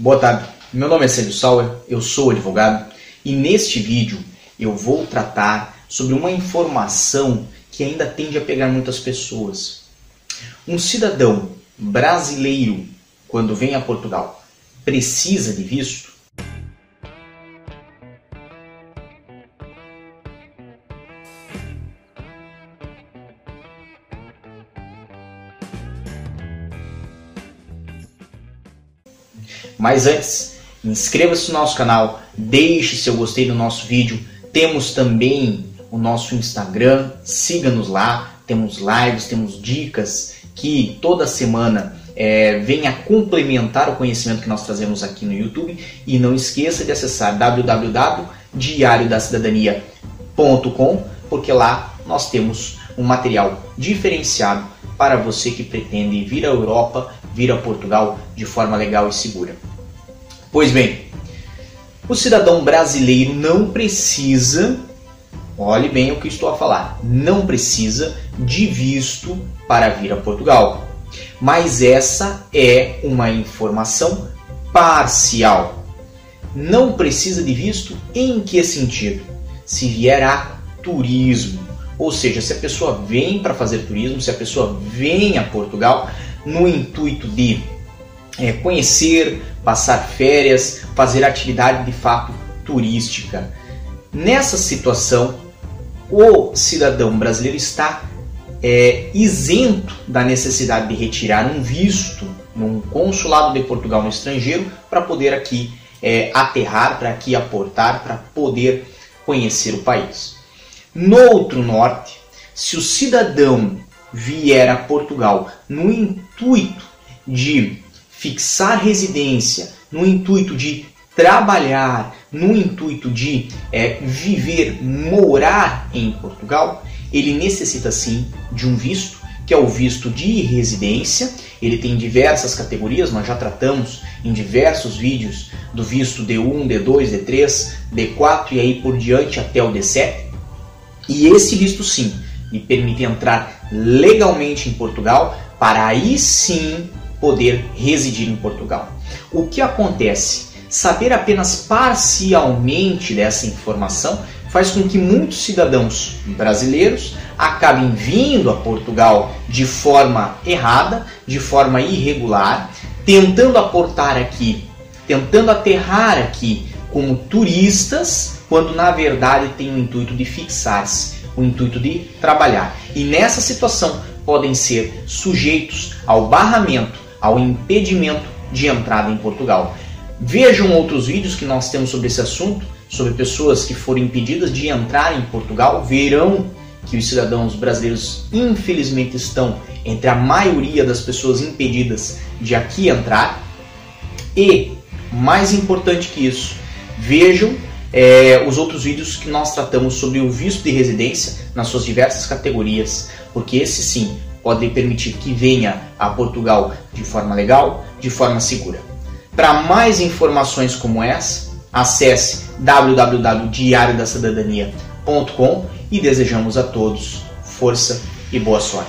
Boa tarde, meu nome é Célio Sauer, eu sou advogado e neste vídeo eu vou tratar sobre uma informação que ainda tende a pegar muitas pessoas. Um cidadão brasileiro, quando vem a Portugal, precisa de visto? Mas antes, inscreva-se no nosso canal, deixe seu gostei no nosso vídeo. Temos também o nosso Instagram, siga-nos lá. Temos lives, temos dicas que toda semana é, venha complementar o conhecimento que nós trazemos aqui no YouTube. E não esqueça de acessar www.diariodacidadania.com, porque lá nós temos um material diferenciado para você que pretende vir à Europa, vir a Portugal de forma legal e segura. Pois bem, o cidadão brasileiro não precisa, olhe bem o que estou a falar, não precisa de visto para vir a Portugal. Mas essa é uma informação parcial. Não precisa de visto em que sentido? Se vier a turismo. Ou seja, se a pessoa vem para fazer turismo, se a pessoa vem a Portugal no intuito de é, conhecer, passar férias, fazer atividade de fato turística. Nessa situação, o cidadão brasileiro está é, isento da necessidade de retirar um visto num consulado de Portugal no estrangeiro para poder aqui é, aterrar, para aqui aportar, para poder conhecer o país. No outro norte, se o cidadão vier a Portugal no intuito de fixar residência, no intuito de trabalhar, no intuito de é, viver, morar em Portugal, ele necessita sim de um visto, que é o visto de residência. Ele tem diversas categorias, nós já tratamos em diversos vídeos do visto D1, D2, D3, D4 e aí por diante até o D7. E esse visto sim lhe permite entrar legalmente em Portugal para aí sim poder residir em Portugal. O que acontece? Saber apenas parcialmente dessa informação faz com que muitos cidadãos brasileiros acabem vindo a Portugal de forma errada, de forma irregular, tentando aportar aqui, tentando aterrar aqui como turistas, quando na verdade tem o intuito de fixar-se, o intuito de trabalhar. E nessa situação podem ser sujeitos ao barramento ao impedimento de entrada em Portugal. Vejam outros vídeos que nós temos sobre esse assunto, sobre pessoas que foram impedidas de entrar em Portugal. Verão que os cidadãos brasileiros, infelizmente, estão entre a maioria das pessoas impedidas de aqui entrar. E, mais importante que isso, vejam é, os outros vídeos que nós tratamos sobre o visto de residência nas suas diversas categorias, porque esse sim pode permitir que venha a Portugal de forma legal, de forma segura. Para mais informações como essa, acesse www.diariodacidadania.com e desejamos a todos força e boa sorte.